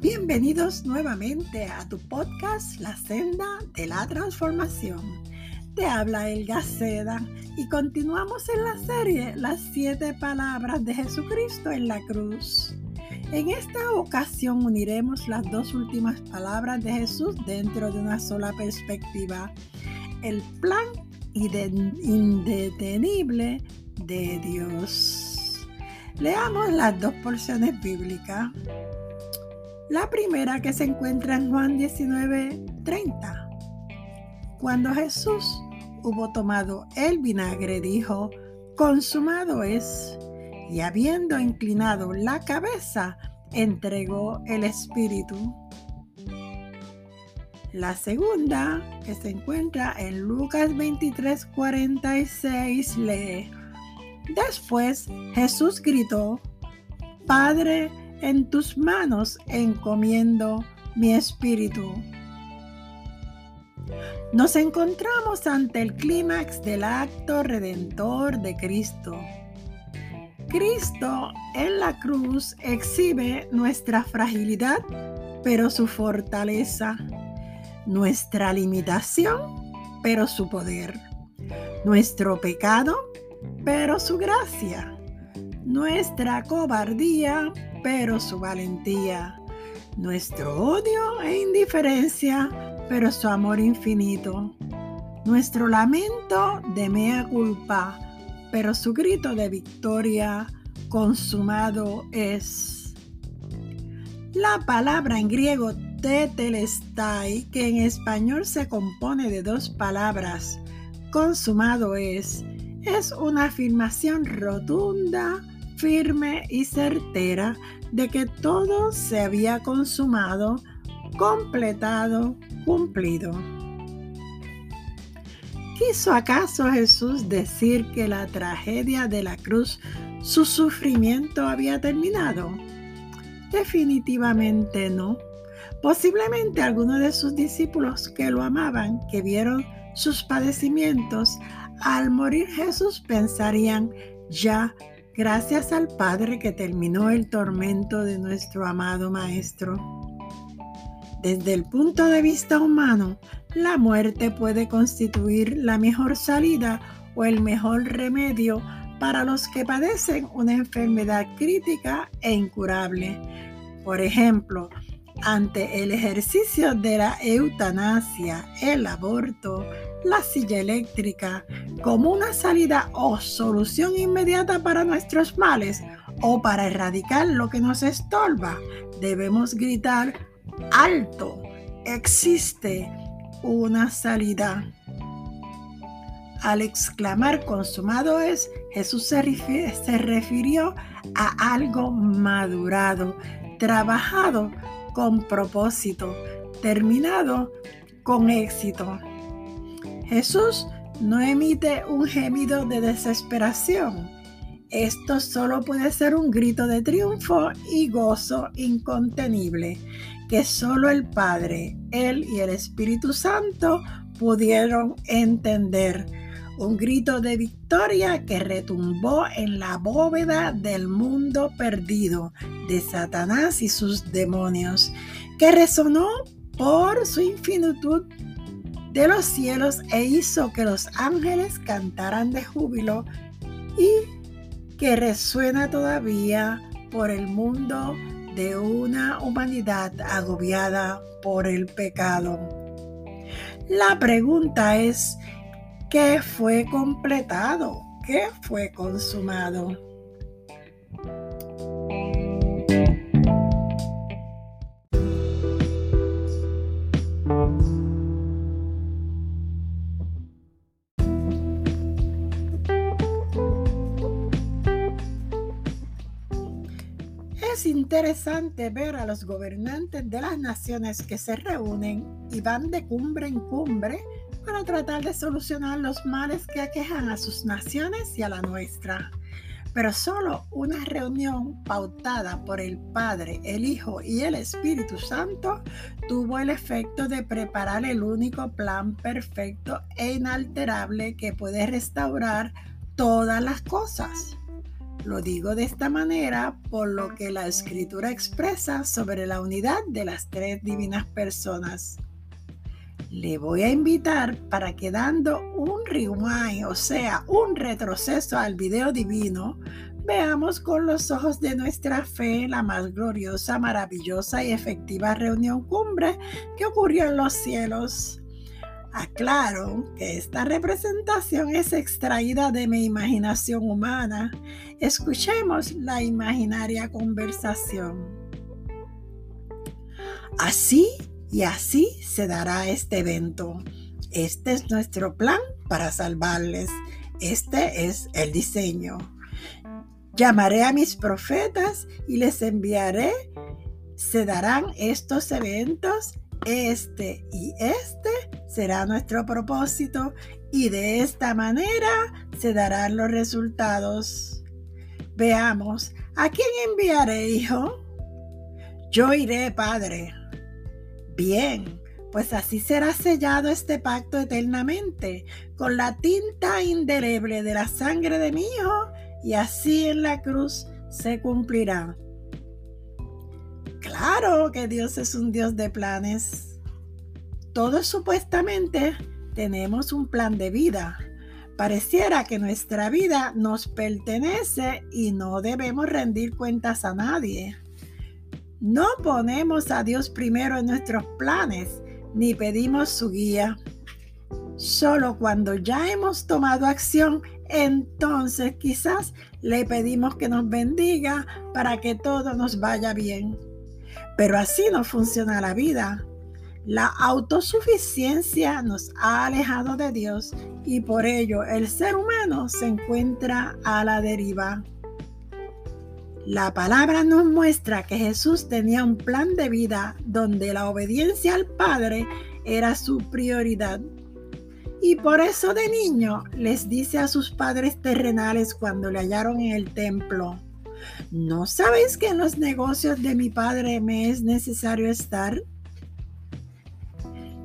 Bienvenidos nuevamente a tu podcast La Senda de la Transformación. Te habla El Gaceda y continuamos en la serie Las siete palabras de Jesucristo en la cruz. En esta ocasión uniremos las dos últimas palabras de Jesús dentro de una sola perspectiva, el plan indetenible de Dios. Leamos las dos porciones bíblicas. La primera que se encuentra en Juan 19:30. Cuando Jesús hubo tomado el vinagre, dijo, consumado es. Y habiendo inclinado la cabeza, entregó el Espíritu. La segunda, que se encuentra en Lucas 23:46, lee, Después Jesús gritó, Padre, en tus manos encomiendo mi espíritu. Nos encontramos ante el clímax del acto redentor de Cristo. Cristo en la cruz exhibe nuestra fragilidad, pero su fortaleza, nuestra limitación, pero su poder, nuestro pecado, pero su gracia, nuestra cobardía, pero su valentía, nuestro odio e indiferencia, pero su amor infinito, nuestro lamento de mea culpa, pero su grito de victoria consumado es. La palabra en griego tetelestai, que en español se compone de dos palabras, consumado es, es una afirmación rotunda firme y certera de que todo se había consumado, completado, cumplido. ¿Quiso acaso Jesús decir que la tragedia de la cruz, su sufrimiento había terminado? Definitivamente no. Posiblemente algunos de sus discípulos que lo amaban, que vieron sus padecimientos, al morir Jesús pensarían, ya Gracias al Padre que terminó el tormento de nuestro amado Maestro. Desde el punto de vista humano, la muerte puede constituir la mejor salida o el mejor remedio para los que padecen una enfermedad crítica e incurable. Por ejemplo, ante el ejercicio de la eutanasia, el aborto, la silla eléctrica, como una salida o solución inmediata para nuestros males o para erradicar lo que nos estorba, debemos gritar alto, existe una salida. Al exclamar consumado es, Jesús se, refirió a algo madurado, trabajado con propósito, terminado con éxito. Jesús no emite un gemido de desesperación. Esto solo puede ser un grito de triunfo y gozo incontenible que solo el Padre, Él y el Espíritu Santo pudieron entender. Un grito de victoria que retumbó en la bóveda del mundo perdido de Satanás y sus demonios, que resonó por su infinitud de los cielos e hizo que los ángeles cantaran de júbilo y que resuena todavía por el mundo de una humanidad agobiada por el pecado. La pregunta es, ¿qué fue completado? ¿Qué fue consumado? Interesante ver a los gobernantes de las naciones que se reúnen y van de cumbre en cumbre para tratar de solucionar los males que aquejan a sus naciones y a la nuestra. Pero solo una reunión pautada por el Padre, el Hijo y el Espíritu Santo tuvo el efecto de preparar el único plan perfecto e inalterable que puede restaurar todas las cosas Lo digo de esta manera por lo que la escritura expresa sobre la unidad de las tres divinas personas. Le voy a invitar para que dando un rewind, o sea, un retroceso al video divino, veamos con los ojos de nuestra fe la más gloriosa, maravillosa y efectiva reunión cumbre que ocurrió en los cielos. Aclaro que esta representación es extraída de mi imaginación humana. Escuchemos la imaginaria conversación. Así y así se dará este evento. Este es nuestro plan para salvarles. Este es el diseño. Llamaré a mis profetas y les enviaré. Se darán estos eventos este y este será nuestro propósito y de esta manera se darán los resultados. Veamos, ¿a quién enviaré, hijo? Yo iré, padre. Bien, pues así será sellado este pacto eternamente con la tinta indeleble de la sangre de mi hijo y así en la cruz se cumplirá. Claro que Dios es un Dios de planes. Todos supuestamente tenemos un plan de vida. Pareciera que nuestra vida nos pertenece y no debemos rendir cuentas a nadie. No ponemos a Dios primero en nuestros planes ni pedimos su guía. Solo cuando ya hemos tomado acción, entonces quizás le pedimos que nos bendiga para que todo nos vaya bien. Pero así no funciona la vida. La autosuficiencia nos ha alejado de Dios y por ello el ser humano se encuentra a la deriva. La palabra nos muestra que Jesús tenía un plan de vida donde la obediencia al Padre era su prioridad. Y por eso de niño les dice a sus padres terrenales cuando le hallaron en el templo, ¿No sabéis que en los negocios de mi Padre me es necesario estar?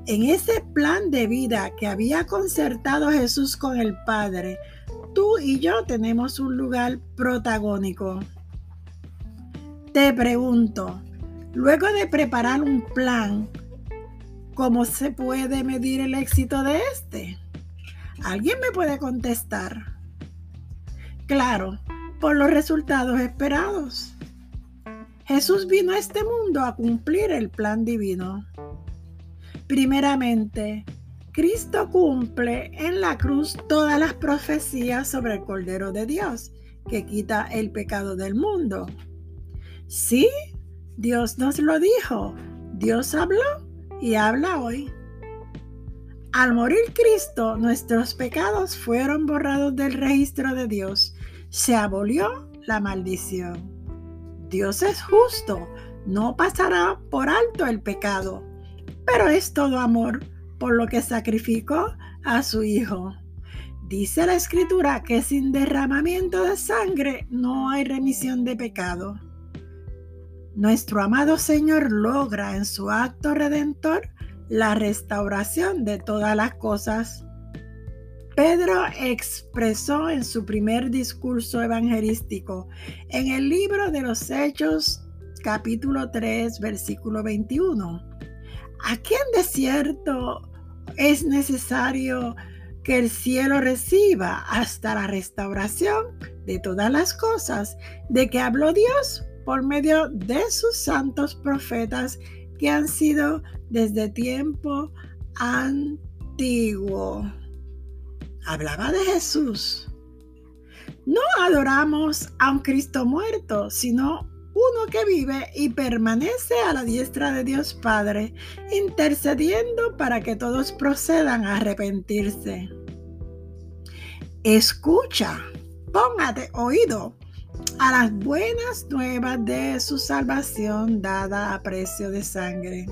En ese plan de vida que había concertado Jesús con el Padre, tú y yo tenemos un lugar protagónico. Te pregunto, luego de preparar un plan, ¿cómo se puede medir el éxito de este? ¿Alguien me puede contestar? Claro, por los resultados esperados. Jesús vino a este mundo a cumplir el plan divino. Primeramente, Cristo cumple en la cruz todas las profecías sobre el Cordero de Dios, que quita el pecado del mundo. Sí, Dios nos lo dijo, Dios habló y habla hoy. Al morir Cristo, nuestros pecados fueron borrados del registro de Dios se abolió la maldición. Dios es justo, no pasará por alto el pecado, pero es todo amor por lo que sacrificó a su Hijo. Dice la Escritura que sin derramamiento de sangre no hay remisión de pecado. Nuestro amado Señor logra en su acto redentor la restauración de todas las cosas Pedro expresó en su primer discurso evangelístico en el libro de los Hechos capítulo 3 versículo 21. ¿A quién de cierto es necesario que el cielo reciba hasta la restauración de todas las cosas de que habló Dios por medio de sus santos profetas que han sido desde tiempo antiguo? Hablaba de Jesús. No adoramos a un Cristo muerto, sino uno que vive y permanece a la diestra de Dios Padre, intercediendo para que todos procedan a arrepentirse. Escucha, póngate oído a las buenas nuevas de su salvación dada a precio de sangre.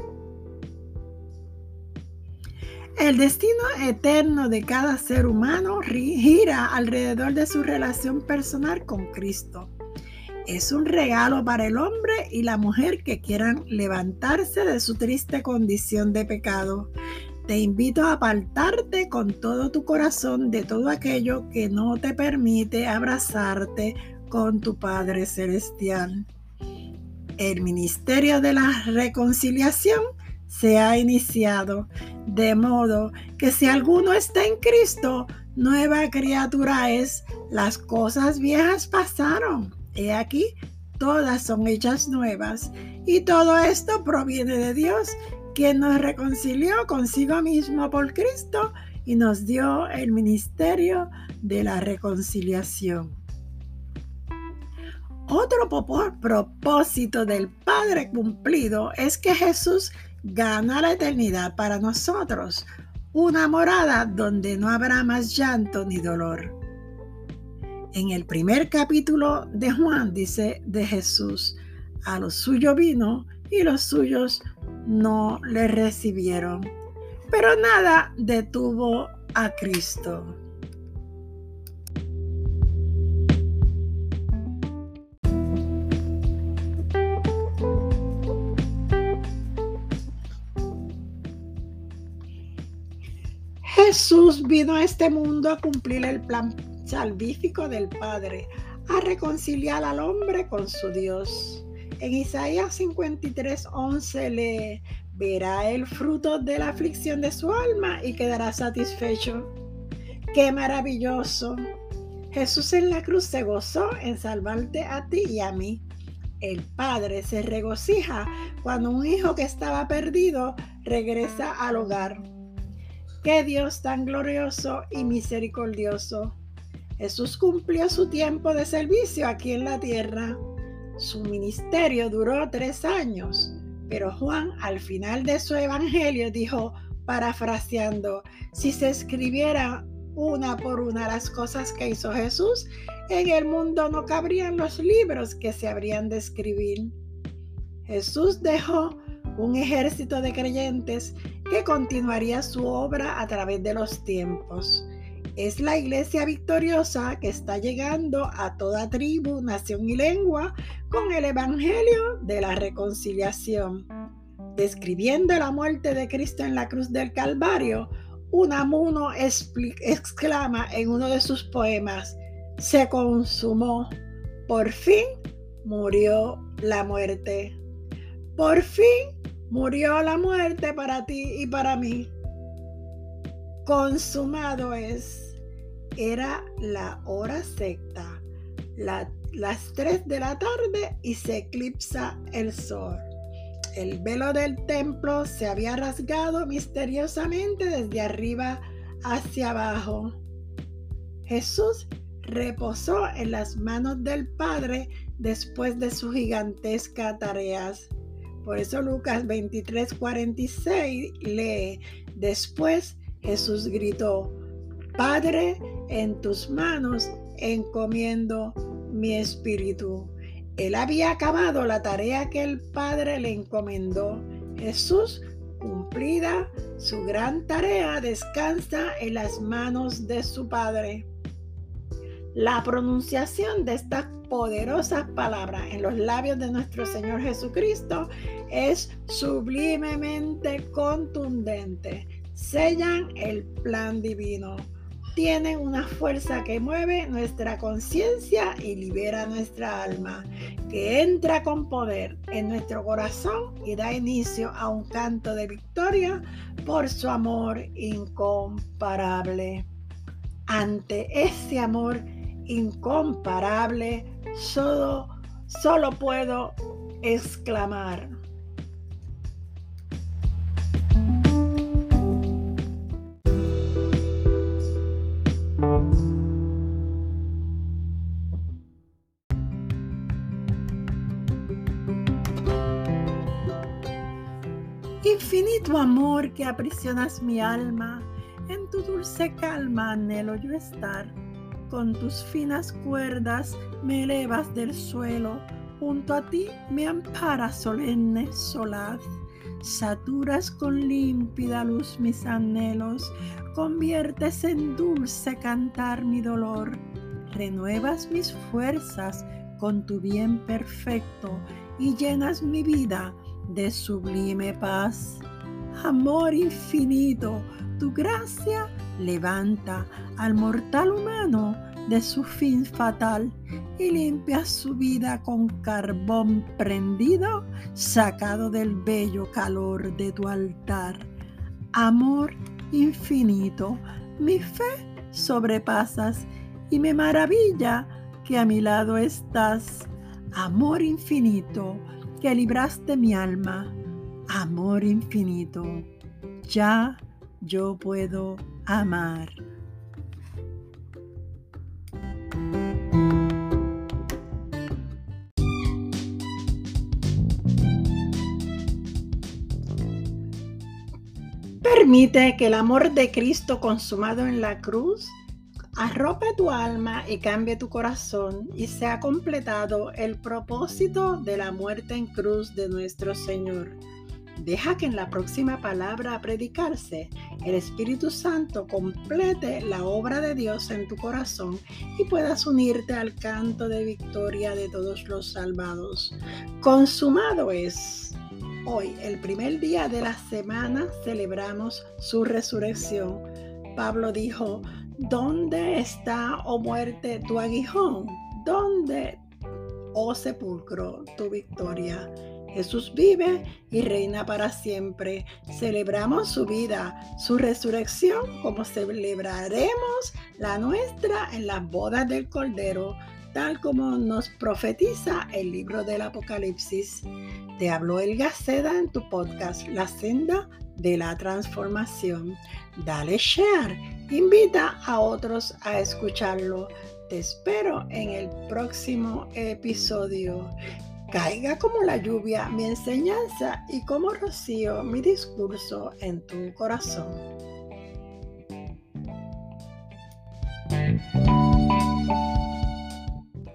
El destino eterno de cada ser humano gira alrededor de su relación personal con Cristo. Es un regalo para el hombre y la mujer que quieran levantarse de su triste condición de pecado. Te invito a apartarte con todo tu corazón de todo aquello que no te permite abrazarte con tu Padre Celestial. El ministerio de la reconciliación se ha iniciado, de modo que si alguno está en Cristo, nueva criatura es, las cosas viejas pasaron. He aquí, todas son hechas nuevas, y todo esto proviene de Dios, quien nos reconcilió consigo mismo por Cristo y nos dio el ministerio de la reconciliación. Otro propósito del Padre cumplido es que Jesús gana la eternidad para nosotros, una morada donde no habrá más llanto ni dolor. En el primer capítulo de Juan dice de Jesús, a los suyos vino y los suyos no le recibieron. Pero nada detuvo a Cristo. Jesús vino a este mundo a cumplir el plan salvífico del Padre, a reconciliar al hombre con su Dios. En Isaías 53, 11 lee, verá el fruto de la aflicción de su alma y quedará satisfecho. ¡Qué maravilloso! Jesús en la cruz se gozó en salvarte a ti y a mí. El Padre se regocija cuando un hijo que estaba perdido regresa al hogar. ¡Qué Dios tan glorioso y misericordioso! Jesús cumplió su tiempo de servicio aquí en la tierra. Su ministerio duró tres años pero Juan al final de su evangelio dijo, parafraseando, si se escribiera una por una las cosas que hizo Jesús, en el mundo no cabrían los libros que se habrían de escribir. Jesús dejó un ejército de creyentes que continuaría su obra a través de los tiempos. Es la iglesia victoriosa que está llegando a toda tribu, nación y lengua con el Evangelio de la reconciliación. Describiendo la muerte de Cristo en la cruz del Calvario, Unamuno exclama en uno de sus poemas, se consumó, por fin murió la muerte. Por fin murió la muerte para ti y para mí consumado es. Era la hora secta, las 3 de la tarde y se eclipsa el sol. El velo del templo se había rasgado misteriosamente desde arriba hacia abajo. Jesús reposó en las manos del Padre después de su gigantesca tareas. Por eso Lucas 23:46 lee, después Jesús gritó, Padre, en tus manos encomiendo mi espíritu. Él había acabado la tarea que el Padre le encomendó. Jesús, cumplida su gran tarea, descansa en las manos de su Padre. La pronunciación de estas poderosas palabras en los labios de nuestro Señor Jesucristo es sublimemente contundente sellan el plan divino. Tienen una fuerza que mueve nuestra conciencia y libera nuestra alma, que entra con poder en nuestro corazón y da inicio a un canto de victoria por su amor incomparable. Ante ese amor incomparable, solo, solo puedo exclamar, Infinito amor que aprisionas mi alma, en tu dulce calma anhelo yo estar. Con tus finas cuerdas me elevas del suelo, junto a ti me ampara solemne solaz. Saturas con límpida luz mis anhelos, conviertes en dulce cantar mi dolor, renuevas mis fuerzas con tu bien perfecto y llenas mi vida de sublime paz. Amor infinito, tu gracia levanta al mortal humano de su fin fatal y limpias su vida con carbón prendido, sacado del bello calor de tu altar. Amor infinito, mi fe sobrepasas y me maravilla que a mi lado estás. Amor infinito, que libraste mi alma. Amor infinito, ya yo puedo amar. Permite que el amor de Cristo consumado en la cruz arrope tu alma y cambie tu corazón y sea completado el propósito de la muerte en cruz de nuestro Señor. Deja que en la próxima palabra a predicarse, el Espíritu Santo complete la obra de Dios en tu corazón y puedas unirte al canto de victoria de todos los salvados. Consumado es. Hoy, el primer día de la semana, celebramos su resurrección. Pablo dijo, ¿dónde está, oh muerte, tu aguijón? ¿Dónde, oh sepulcro, tu victoria? Jesús vive y reina para siempre. Celebramos su vida, su resurrección, como celebraremos la nuestra en las bodas del Cordero, tal como nos profetiza el libro del Apocalipsis. Te habló El Gaceda en tu podcast La senda de la transformación. Dale share, invita a otros a escucharlo. Te espero en el próximo episodio. Caiga como la lluvia mi enseñanza y como rocío mi discurso en tu corazón.